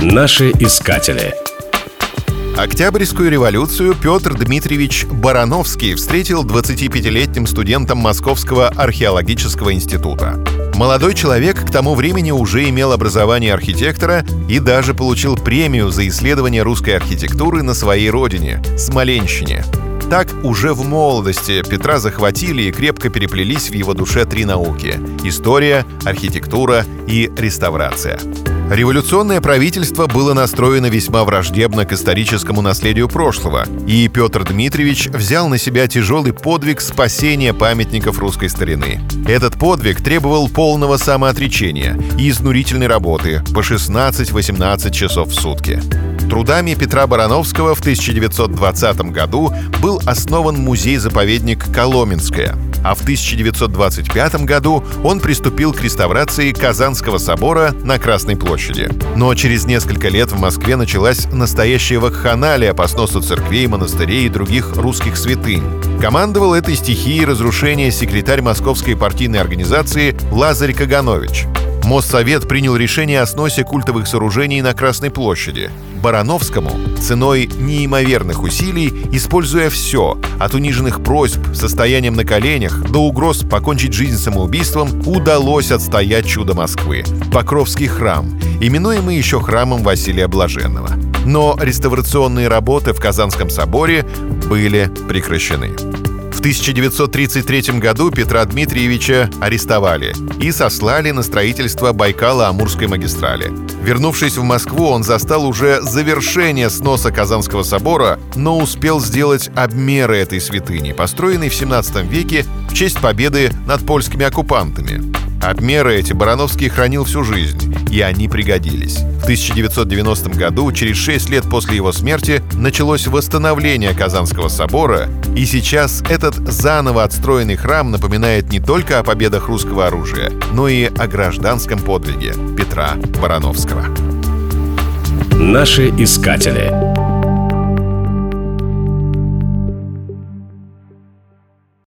Наши искатели. Октябрьскую революцию Петр Дмитриевич Барановский встретил 25-летним студентом Московского археологического института. Молодой человек к тому времени уже имел образование архитектора и даже получил премию за исследование русской архитектуры на своей родине – Смоленщине. Так уже в молодости Петра захватили и крепко переплелись в его душе три науки – история, архитектура и реставрация. Революционное правительство было настроено весьма враждебно к историческому наследию прошлого, и Петр Дмитриевич взял на себя тяжелый подвиг спасения памятников русской старины. Этот подвиг требовал полного самоотречения и изнурительной работы по 16-18 часов в сутки. Трудами Петра Барановского в 1920 году был основан музей-заповедник Коломенская – а в 1925 году он приступил к реставрации Казанского собора на Красной площади. Но через несколько лет в Москве началась настоящая вакханалия по сносу церквей, монастырей и других русских святынь. Командовал этой стихией разрушения секретарь Московской партийной организации Лазарь Каганович. Моссовет принял решение о сносе культовых сооружений на Красной площади. Барановскому ценой неимоверных усилий, используя все, от униженных просьб, состоянием на коленях до угроз покончить жизнь самоубийством, удалось отстоять чудо Москвы – Покровский храм, именуемый еще храмом Василия Блаженного. Но реставрационные работы в Казанском соборе были прекращены. В 1933 году Петра Дмитриевича арестовали и сослали на строительство Байкала-Амурской магистрали. Вернувшись в Москву, он застал уже завершение сноса Казанского собора, но успел сделать обмеры этой святыни, построенной в 17 веке в честь победы над польскими оккупантами. Обмеры эти Барановский хранил всю жизнь, и они пригодились. В 1990 году, через 6 лет после его смерти, началось восстановление Казанского собора, и сейчас этот заново отстроенный храм напоминает не только о победах русского оружия, но и о гражданском подвиге Петра Барановского. Наши искатели.